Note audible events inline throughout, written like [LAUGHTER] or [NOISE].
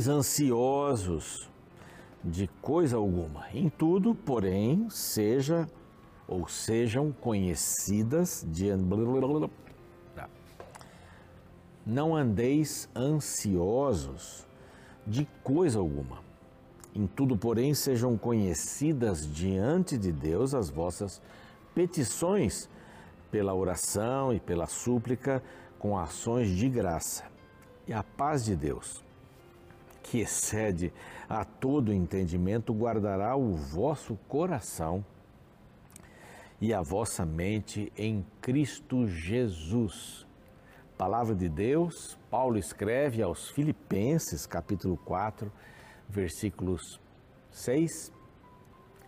Andeis ansiosos de coisa alguma. Em tudo, porém, seja ou sejam conhecidas de tá. não andeis ansiosos de coisa alguma. Em tudo, porém, sejam conhecidas diante de Deus as vossas petições pela oração e pela súplica com ações de graça. E a paz de Deus, que excede a todo entendimento, guardará o vosso coração e a vossa mente em Cristo Jesus. Palavra de Deus, Paulo escreve aos Filipenses, capítulo 4, versículos 6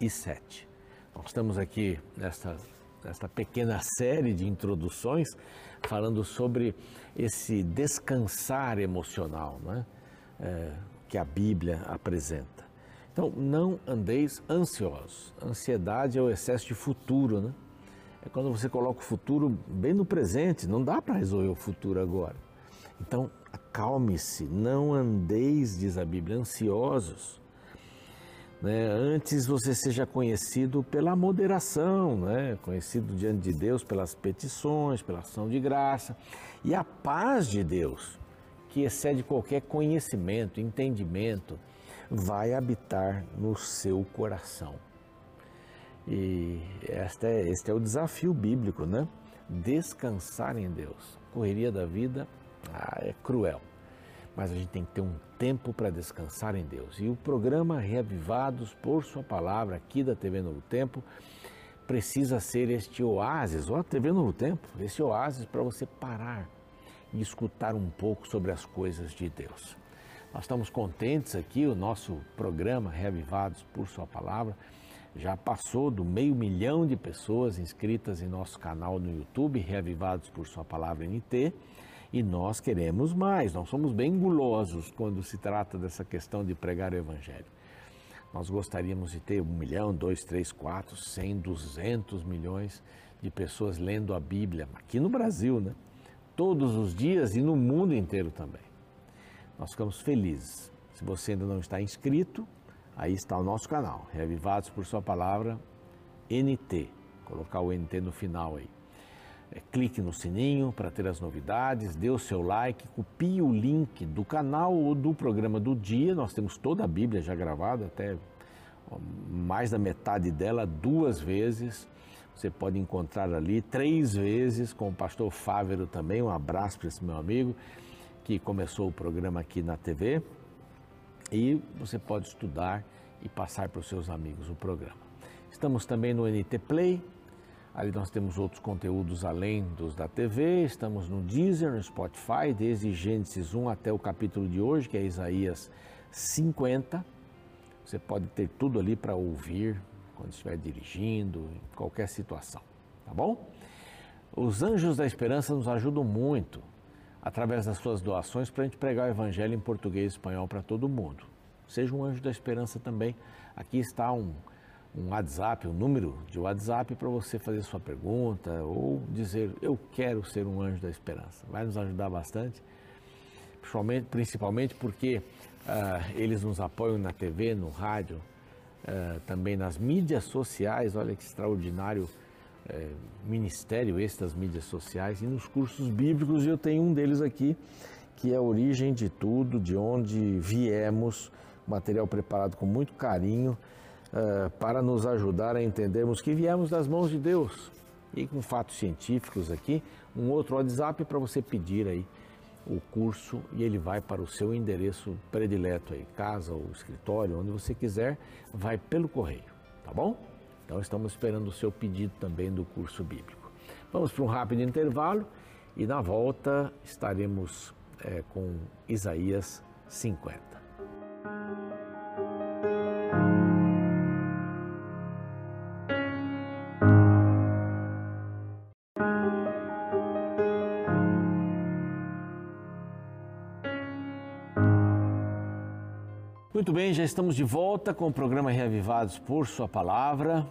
e 7. Nós estamos aqui nesta, nesta pequena série de introduções falando sobre esse descansar emocional né? É, que a Bíblia apresenta. Então, não andeis ansiosos. Ansiedade é o excesso de futuro, né? É quando você coloca o futuro bem no presente, não dá para resolver o futuro agora. Então, acalme-se, não andeis, diz a Bíblia, ansiosos. Né? Antes você seja conhecido pela moderação, né? conhecido diante de Deus pelas petições, pela ação de graça. E a paz de Deus, que excede qualquer conhecimento, entendimento, vai habitar no seu coração. E este é, este é o desafio bíblico, né? Descansar em Deus. Correria da vida ah, é cruel, mas a gente tem que ter um tempo para descansar em Deus. E o programa Reavivados por Sua Palavra, aqui da TV Novo Tempo, precisa ser este oásis, a TV Novo Tempo, esse oásis para você parar e escutar um pouco sobre as coisas de Deus. Nós estamos contentes aqui, o nosso programa Reavivados por Sua Palavra já passou do meio milhão de pessoas inscritas em nosso canal no YouTube, Reavivados por Sua Palavra NT, e nós queremos mais, nós somos bem gulosos quando se trata dessa questão de pregar o Evangelho. Nós gostaríamos de ter um milhão, dois, três, quatro, cem, duzentos milhões de pessoas lendo a Bíblia, aqui no Brasil, né? Todos os dias e no mundo inteiro também. Nós ficamos felizes. Se você ainda não está inscrito, aí está o nosso canal, Reavivados por Sua Palavra, NT. Colocar o NT no final aí. É, clique no sininho para ter as novidades, dê o seu like, copie o link do canal ou do programa do dia. Nós temos toda a Bíblia já gravada, até mais da metade dela, duas vezes. Você pode encontrar ali três vezes com o pastor Fávero também. Um abraço para esse meu amigo que começou o programa aqui na TV e você pode estudar e passar para os seus amigos o programa. Estamos também no NT Play, ali nós temos outros conteúdos além dos da TV, estamos no Deezer, no Spotify, desde Gênesis 1 até o capítulo de hoje, que é Isaías 50. Você pode ter tudo ali para ouvir quando estiver dirigindo, em qualquer situação, tá bom? Os anjos da esperança nos ajudam muito através das suas doações para a gente pregar o Evangelho em português e espanhol para todo mundo. Seja um anjo da esperança também. Aqui está um, um WhatsApp, um número de WhatsApp para você fazer sua pergunta ou dizer eu quero ser um anjo da esperança. Vai nos ajudar bastante, principalmente, principalmente porque uh, eles nos apoiam na TV, no rádio, uh, também nas mídias sociais. Olha que extraordinário é, ministério esse das mídias sociais e nos cursos bíblicos. Eu tenho um deles aqui, que é a origem de tudo, de onde viemos, material preparado com muito carinho uh, para nos ajudar a entendermos que viemos das mãos de Deus. E com fatos científicos aqui, um outro WhatsApp para você pedir aí o curso e ele vai para o seu endereço predileto aí, casa ou escritório, onde você quiser, vai pelo correio, tá bom? Então estamos esperando o seu pedido também do curso bíblico. Vamos para um rápido intervalo e na volta estaremos é, com Isaías 50. Já estamos de volta com o programa Reavivados por Sua Palavra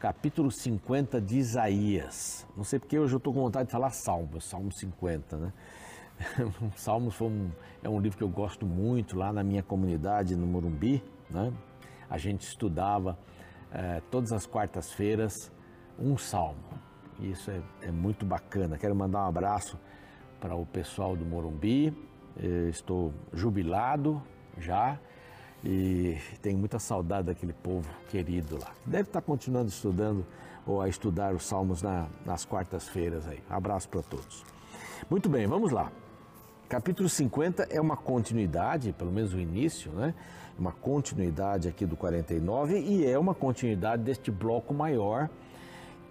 capítulo 50 de Isaías. Não sei porque hoje eu estou com vontade de falar Salmo, Salmo 50, né? [LAUGHS] Salmos um, é um livro que eu gosto muito lá na minha comunidade no Morumbi. Né? A gente estudava é, todas as quartas-feiras um salmo. E isso é, é, muito bacana. Quero mandar um abraço para o pessoal do Morumbi. Eu estou jubilado já e tenho muita saudade daquele povo querido lá. Deve estar continuando estudando ou a estudar os salmos na, nas quartas-feiras aí. Abraço para todos. Muito bem, vamos lá. Capítulo 50 é uma continuidade, pelo menos o início, né? Uma continuidade aqui do 49 e é uma continuidade deste bloco maior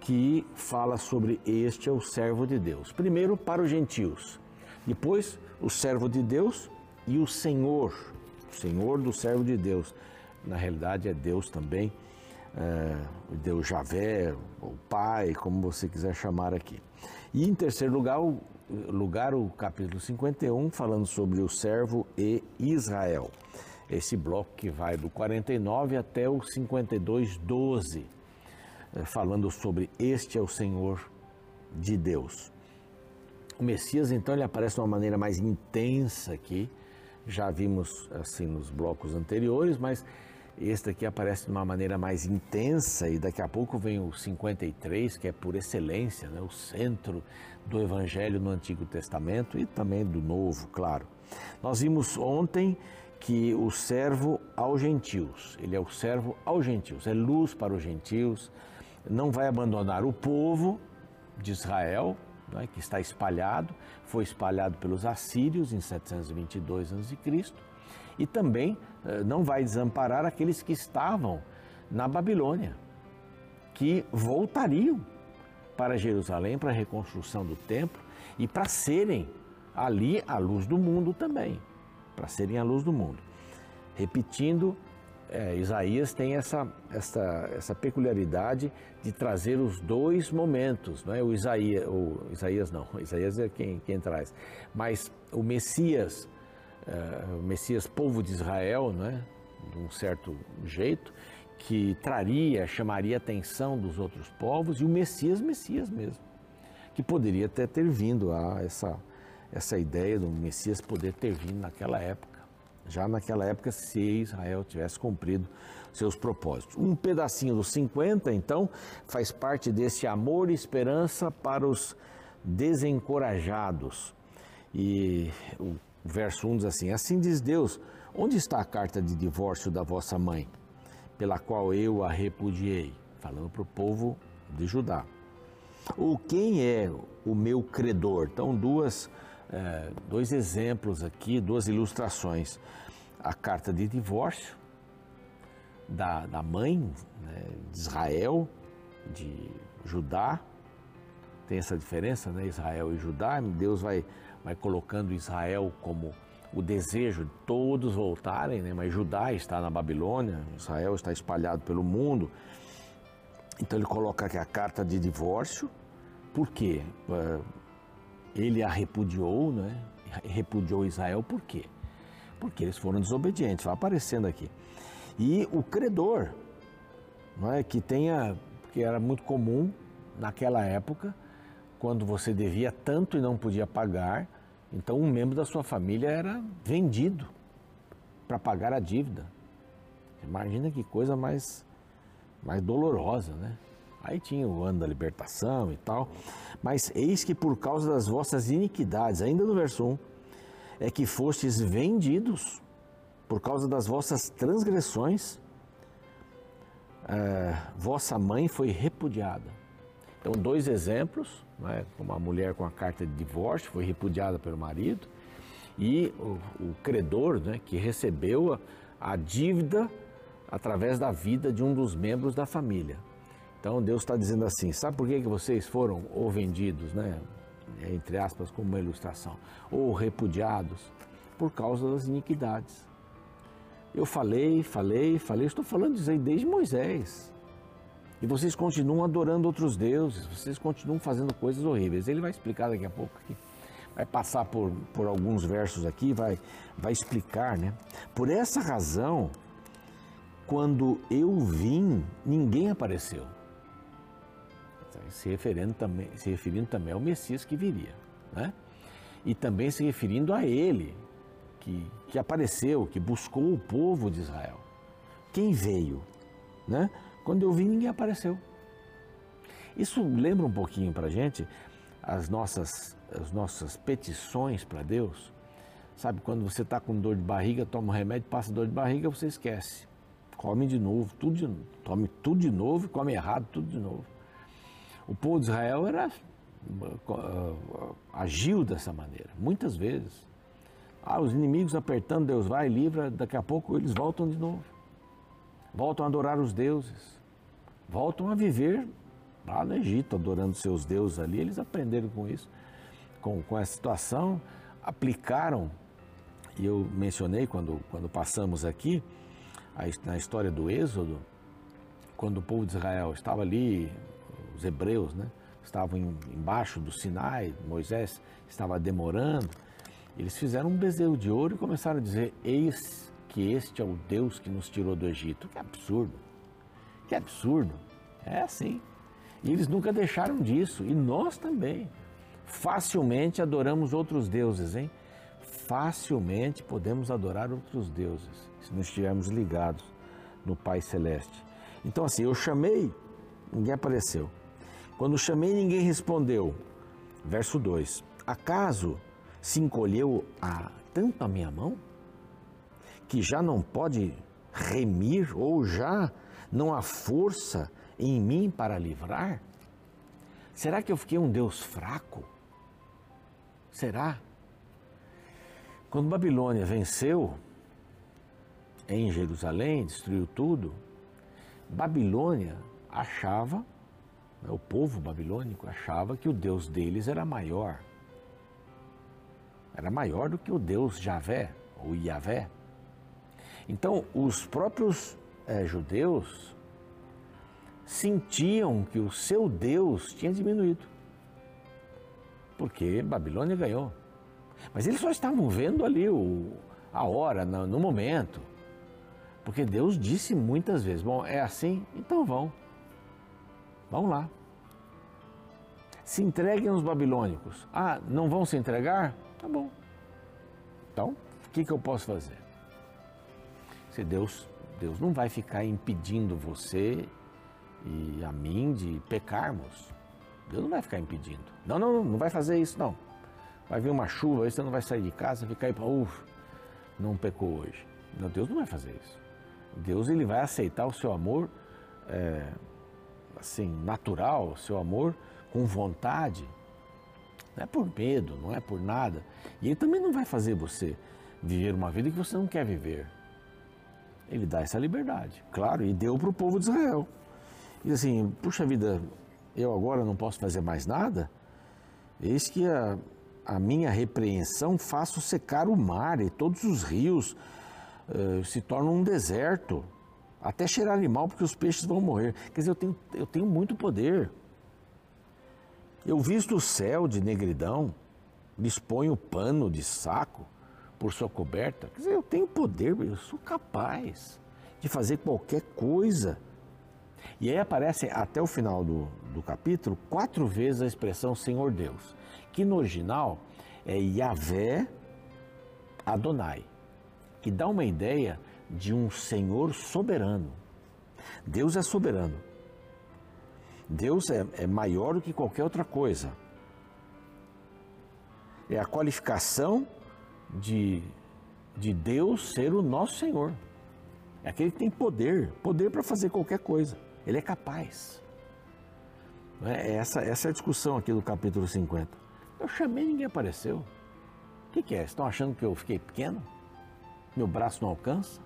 que fala sobre este é o servo de Deus. Primeiro para os gentios, depois o servo de Deus e o Senhor, Senhor do servo de Deus. Na realidade é Deus também, é, Deus Javé, o Pai, como você quiser chamar aqui. E em terceiro lugar, o, lugar, o capítulo 51, falando sobre o servo e Israel. Esse bloco que vai do 49 até o 52, 12 eh, falando sobre este é o Senhor de Deus. O Messias, então, ele aparece de uma maneira mais intensa aqui. Já vimos assim nos blocos anteriores, mas este aqui aparece de uma maneira mais intensa e daqui a pouco vem o 53, que é por excelência, né? o centro do Evangelho no Antigo Testamento e também do Novo, claro. Nós vimos ontem que o servo aos gentios, ele é o servo aos gentios, é luz para os gentios, não vai abandonar o povo de Israel, né, que está espalhado, foi espalhado pelos assírios em 722 a.C., e também eh, não vai desamparar aqueles que estavam na Babilônia, que voltariam para Jerusalém para a reconstrução do templo e para serem ali a luz do mundo também, para serem a luz do mundo. Repetindo é, Isaías tem essa, essa, essa peculiaridade de trazer os dois momentos, não é? O Isaías, o Isaías não, [LAUGHS] Isaías é quem, quem traz, mas o Messias, é, o Messias povo de Israel, não é? De um certo jeito, que traria, chamaria a atenção dos outros povos, e o Messias, Messias mesmo, que poderia até ter vindo a essa, essa ideia do Messias poder ter vindo naquela época já naquela época, se Israel tivesse cumprido seus propósitos. Um pedacinho dos 50, então, faz parte desse amor e esperança para os desencorajados. E o verso 1 diz assim: Assim diz Deus: Onde está a carta de divórcio da vossa mãe, pela qual eu a repudiei? Falando para o povo de Judá. Ou quem é o meu credor? Então, duas é, dois exemplos aqui, duas ilustrações. A carta de divórcio da, da mãe né, de Israel, de Judá, tem essa diferença, né? Israel e Judá. Deus vai, vai colocando Israel como o desejo de todos voltarem, né? mas Judá está na Babilônia, Israel está espalhado pelo mundo. Então ele coloca aqui a carta de divórcio, por quê? Ele a repudiou, né? repudiou Israel por quê? Porque eles foram desobedientes, vai aparecendo aqui. E o credor, não é? que tenha, que era muito comum naquela época, quando você devia tanto e não podia pagar, então um membro da sua família era vendido para pagar a dívida. Imagina que coisa mais, mais dolorosa, né? Aí tinha o ano da libertação e tal. Mas eis que por causa das vossas iniquidades, ainda no verso 1, é que fostes vendidos por causa das vossas transgressões, é, vossa mãe foi repudiada. Então, dois exemplos, né, uma mulher com a carta de divórcio foi repudiada pelo marido, e o, o credor né, que recebeu a, a dívida através da vida de um dos membros da família. Então Deus está dizendo assim: sabe por que, que vocês foram ou vendidos, né? Entre aspas, como uma ilustração, ou repudiados? Por causa das iniquidades. Eu falei, falei, falei, estou falando disso aí desde Moisés. E vocês continuam adorando outros deuses, vocês continuam fazendo coisas horríveis. Ele vai explicar daqui a pouco aqui. Vai passar por, por alguns versos aqui, vai, vai explicar, né? Por essa razão, quando eu vim, ninguém apareceu se referindo também, se referindo também ao Messias que viria. Né? e também se referindo a ele, que, que apareceu, que buscou o povo de Israel. Quem veio? Né? Quando eu vi, ninguém apareceu. Isso lembra um pouquinho para gente as nossas, as nossas petições para Deus. Sabe, quando você está com dor de barriga, toma um remédio, passa dor de barriga, você esquece. Come de novo, tudo de, tome tudo de novo, come errado, tudo de novo. O povo de Israel era uh, agiu dessa maneira, muitas vezes. Ah, os inimigos apertando, Deus vai, livra, daqui a pouco eles voltam de novo. Voltam a adorar os deuses. Voltam a viver lá no Egito, adorando seus deuses ali. Eles aprenderam com isso, com, com essa situação, aplicaram, e eu mencionei quando, quando passamos aqui, na história do Êxodo, quando o povo de Israel estava ali, os hebreus, né? estavam embaixo do Sinai, Moisés estava demorando, eles fizeram um bezerro de ouro e começaram a dizer: Eis que este é o Deus que nos tirou do Egito. Que absurdo! Que absurdo! É assim. E eles nunca deixaram disso, e nós também. Facilmente adoramos outros deuses, hein? Facilmente podemos adorar outros deuses, se não estivermos ligados no Pai Celeste. Então, assim, eu chamei, ninguém apareceu. Quando chamei, ninguém respondeu. Verso 2: Acaso se encolheu a, tanto a minha mão que já não pode remir ou já não há força em mim para livrar? Será que eu fiquei um Deus fraco? Será? Quando Babilônia venceu em Jerusalém, destruiu tudo, Babilônia achava o povo babilônico achava que o Deus deles era maior. Era maior do que o Deus Javé, ou Iavé. Então, os próprios é, judeus sentiam que o seu Deus tinha diminuído. Porque Babilônia ganhou. Mas eles só estavam vendo ali o, a hora, no, no momento. Porque Deus disse muitas vezes: Bom, é assim, então vão. Vão lá. Se entreguem aos babilônicos. Ah, não vão se entregar? Tá bom. Então, o que, que eu posso fazer? Se Deus, Deus não vai ficar impedindo você e a mim de pecarmos. Deus não vai ficar impedindo. Não, não, não vai fazer isso, não. Vai vir uma chuva, aí você não vai sair de casa, ficar aí para, uff, não pecou hoje. Não, Deus não vai fazer isso. Deus ele vai aceitar o seu amor é, assim, natural, seu amor com vontade, não é por medo, não é por nada. E ele também não vai fazer você viver uma vida que você não quer viver. Ele dá essa liberdade, claro, e deu para o povo de Israel. E assim, puxa vida, eu agora não posso fazer mais nada? Eis que a, a minha repreensão faço secar o mar e todos os rios uh, se tornam um deserto até cheirar mal, porque os peixes vão morrer. Quer dizer, eu tenho, eu tenho muito poder. Eu visto o céu de negridão, disponho pano de saco por sua coberta. Quer dizer, eu tenho poder, eu sou capaz de fazer qualquer coisa. E aí aparece até o final do, do capítulo quatro vezes a expressão Senhor Deus, que no original é Yahvé Adonai, que dá uma ideia de um Senhor soberano. Deus é soberano. Deus é, é maior do que qualquer outra coisa. É a qualificação de, de Deus ser o nosso Senhor. É aquele que tem poder, poder para fazer qualquer coisa. Ele é capaz. É essa, essa é a discussão aqui do capítulo 50. Eu chamei e ninguém apareceu. O que, que é? Estão achando que eu fiquei pequeno? Meu braço não alcança?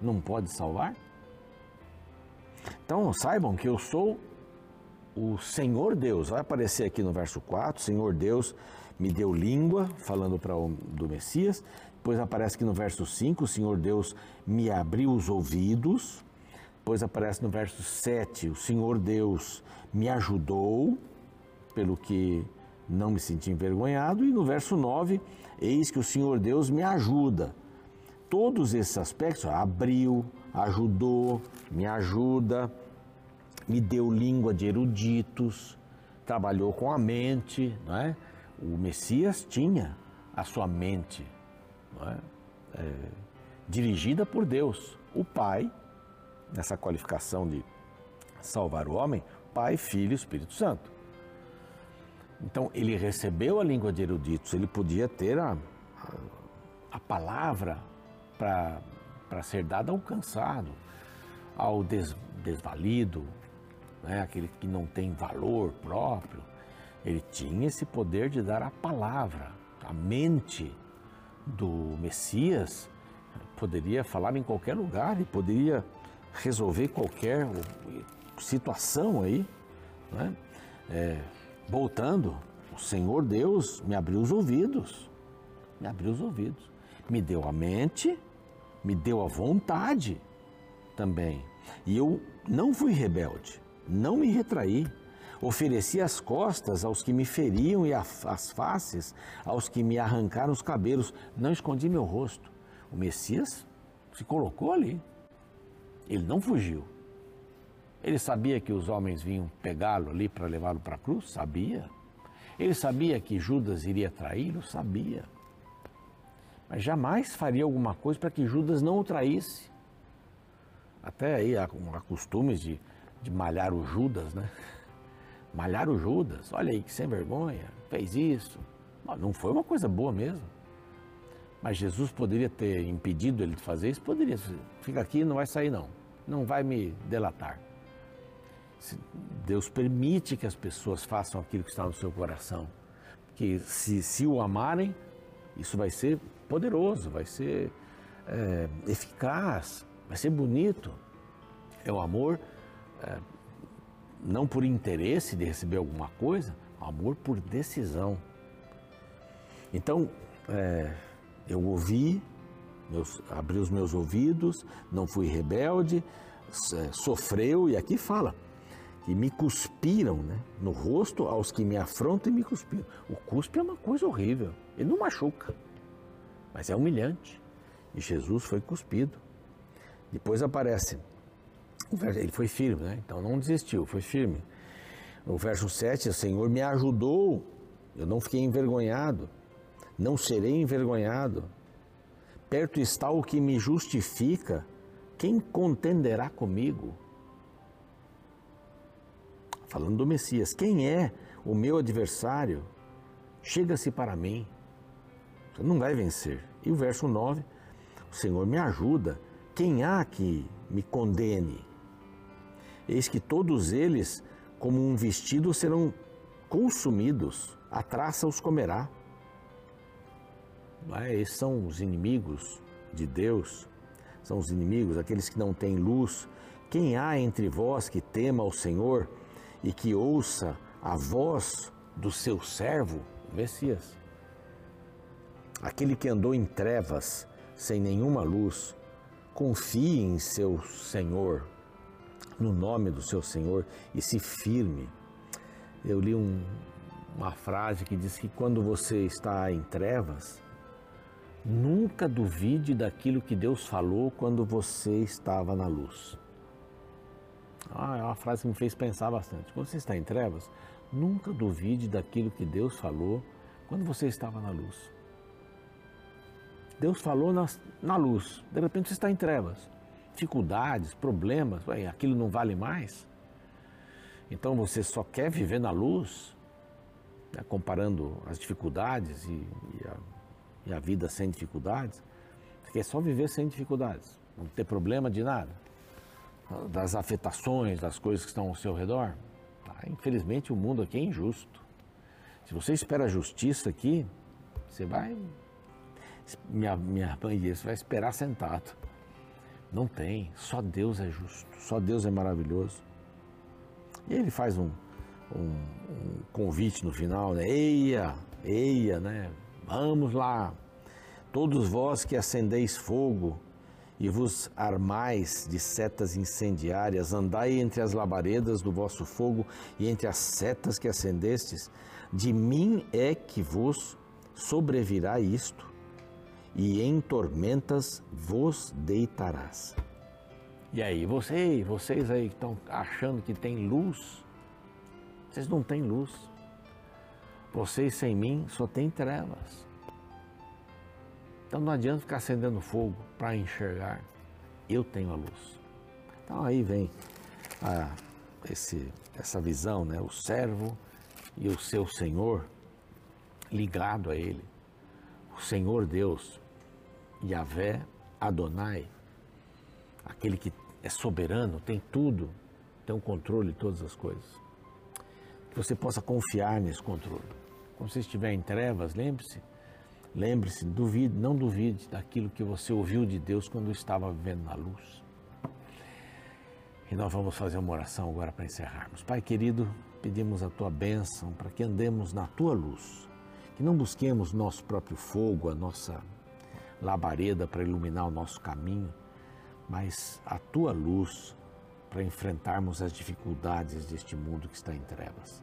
não pode salvar? Então saibam que eu sou o Senhor Deus. Vai aparecer aqui no verso 4, Senhor Deus me deu língua, falando para do Messias. Depois aparece aqui no verso 5, o Senhor Deus me abriu os ouvidos. Depois aparece no verso 7, o Senhor Deus me ajudou, pelo que não me senti envergonhado. E no verso 9, eis que o Senhor Deus me ajuda todos esses aspectos, ó, abriu, ajudou, me ajuda, me deu língua de eruditos, trabalhou com a mente, não é? O Messias tinha a sua mente, não é? É, dirigida por Deus, o Pai, nessa qualificação de salvar o homem, Pai, Filho e Espírito Santo. Então, ele recebeu a língua de eruditos, ele podia ter a, a, palavra para ser dada ao cansado, ao des, desvalido, né, aquele que não tem valor próprio. Ele tinha esse poder de dar a palavra, a mente do Messias poderia falar em qualquer lugar e poderia resolver qualquer situação aí. Né? É, voltando, o Senhor Deus me abriu os ouvidos, me abriu os ouvidos, me deu a mente, me deu a vontade também. E eu não fui rebelde, não me retraí. Ofereci as costas aos que me feriam e as faces aos que me arrancaram os cabelos. Não escondi meu rosto. O Messias se colocou ali. Ele não fugiu. Ele sabia que os homens vinham pegá-lo ali para levá-lo para a cruz? Sabia. Ele sabia que Judas iria traí-lo? Sabia. Mas jamais faria alguma coisa para que Judas não o traísse. Até aí há, há costumes de, de malhar o Judas, né? [LAUGHS] Malhar o Judas, olha aí que sem vergonha, fez isso. Não foi uma coisa boa mesmo. Mas Jesus poderia ter impedido ele de fazer isso? Poderia. Fica aqui, não vai sair não. Não vai me delatar. Deus permite que as pessoas façam aquilo que está no seu coração. Que se, se o amarem, isso vai ser poderoso, vai ser é, eficaz, vai ser bonito. É o amor é, não por interesse de receber alguma coisa, amor por decisão. Então, é, eu ouvi, meus, abri os meus ouvidos, não fui rebelde, é, sofreu, e aqui fala, que me cuspiram né, no rosto aos que me afrontam e me cuspiram. O cuspe é uma coisa horrível, ele não machuca, mas é humilhante. E Jesus foi cuspido. Depois aparece ele foi firme, né? Então não desistiu, foi firme. No verso 7, o Senhor me ajudou, eu não fiquei envergonhado, não serei envergonhado. Perto está o que me justifica, quem contenderá comigo? Falando do Messias, quem é o meu adversário? Chega-se para mim, você não vai vencer. E o verso 9, o Senhor me ajuda, quem há que me condene? Eis que todos eles, como um vestido, serão consumidos, a traça os comerá. É? Esses são os inimigos de Deus, são os inimigos, aqueles que não têm luz. Quem há entre vós que tema ao Senhor e que ouça a voz do seu servo, Messias? Aquele que andou em trevas, sem nenhuma luz, confie em seu Senhor, no nome do seu Senhor e se firme. Eu li um, uma frase que diz que quando você está em trevas, nunca duvide daquilo que Deus falou quando você estava na luz. Ah, é uma frase que me fez pensar bastante. Quando você está em trevas, nunca duvide daquilo que Deus falou quando você estava na luz. Deus falou na, na luz, de repente você está em trevas dificuldades, problemas, ué, aquilo não vale mais? Então você só quer viver na luz, né, comparando as dificuldades e, e, a, e, a, vida sem dificuldades. Você quer só viver sem dificuldades, não ter problema de nada, das afetações, das coisas que estão ao seu redor. Tá? Infelizmente o mundo aqui é injusto. Se você espera justiça aqui, você vai. Minha, minha mãe disse, vai esperar sentado. Não tem. Só Deus é justo. Só Deus é maravilhoso. E ele faz um, um, um convite no final, né? Eia, eia, né? Vamos lá. Todos vós que acendeis fogo e vos armais de setas incendiárias, andai entre as labaredas do vosso fogo e entre as setas que acendestes, de mim é que vos sobrevirá isto e em tormentas vos deitarás. E aí, vocês, vocês aí que estão achando que tem luz, vocês não têm luz. Vocês sem mim só têm trevas. Então não adianta ficar acendendo fogo para enxergar. Eu tenho a luz. Então aí vem a, esse, essa visão, né? o servo e o seu Senhor ligado a Ele. O Senhor Deus, Yahvé Adonai, aquele que é soberano, tem tudo, tem o controle de todas as coisas. Que você possa confiar nesse controle. Quando você estiver em trevas, lembre-se, lembre-se, duvide, não duvide daquilo que você ouviu de Deus quando estava vivendo na luz. E nós vamos fazer uma oração agora para encerrarmos. Pai querido, pedimos a tua bênção para que andemos na tua luz, que não busquemos nosso próprio fogo, a nossa labareda para iluminar o nosso caminho, mas a tua luz para enfrentarmos as dificuldades deste mundo que está em trevas.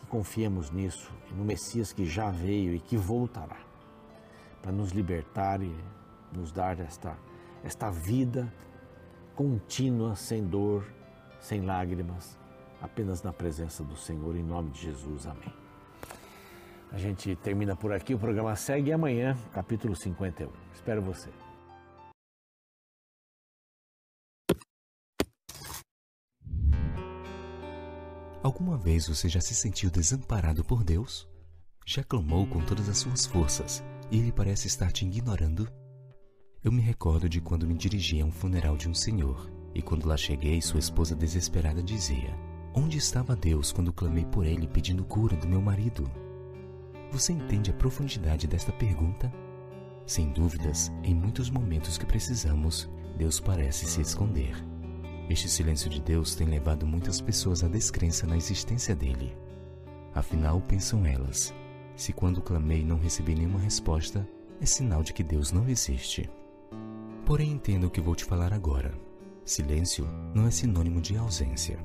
Que confiemos nisso no Messias que já veio e que voltará para nos libertar e nos dar esta, esta vida contínua, sem dor, sem lágrimas, apenas na presença do Senhor, em nome de Jesus. Amém. A gente termina por aqui, o programa segue amanhã, capítulo 51. Espero você. Alguma vez você já se sentiu desamparado por Deus? Já clamou com todas as suas forças e ele parece estar te ignorando? Eu me recordo de quando me dirigi a um funeral de um senhor, e quando lá cheguei, sua esposa desesperada dizia: Onde estava Deus quando clamei por ele pedindo cura do meu marido? Você entende a profundidade desta pergunta? Sem dúvidas, em muitos momentos que precisamos, Deus parece se esconder. Este silêncio de Deus tem levado muitas pessoas à descrença na existência dele. Afinal, pensam elas, se quando clamei não recebi nenhuma resposta, é sinal de que Deus não existe. Porém, entenda o que vou te falar agora. Silêncio não é sinônimo de ausência.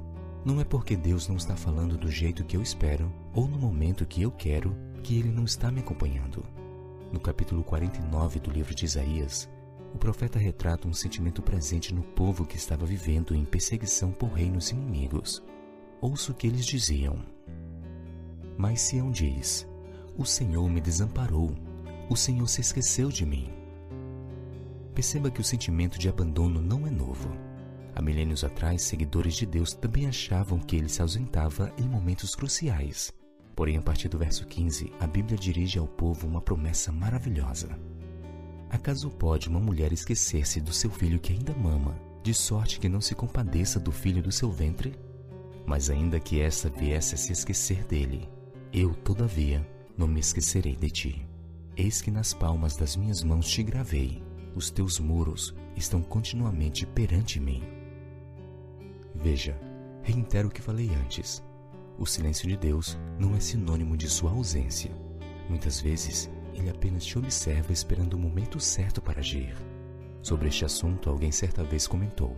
Não é porque Deus não está falando do jeito que eu espero ou no momento que eu quero que Ele não está me acompanhando. No capítulo 49 do livro de Isaías, o profeta retrata um sentimento presente no povo que estava vivendo em perseguição por reinos inimigos. Ouço o que eles diziam. Mas Sião diz: O Senhor me desamparou, o Senhor se esqueceu de mim. Perceba que o sentimento de abandono não é novo. Há milênios atrás, seguidores de Deus também achavam que ele se ausentava em momentos cruciais. Porém, a partir do verso 15, a Bíblia dirige ao povo uma promessa maravilhosa. Acaso pode uma mulher esquecer-se do seu filho que ainda mama, de sorte que não se compadeça do filho do seu ventre? Mas ainda que essa viesse a se esquecer dele, eu, todavia, não me esquecerei de ti. Eis que nas palmas das minhas mãos te gravei, os teus muros estão continuamente perante mim. Veja, reitero o que falei antes. O silêncio de Deus não é sinônimo de sua ausência. Muitas vezes, ele apenas te observa esperando o momento certo para agir. Sobre este assunto, alguém certa vez comentou: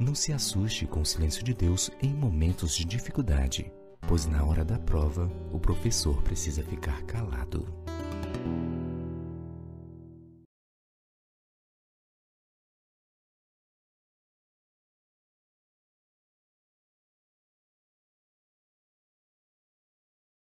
Não se assuste com o silêncio de Deus em momentos de dificuldade, pois na hora da prova, o professor precisa ficar calado.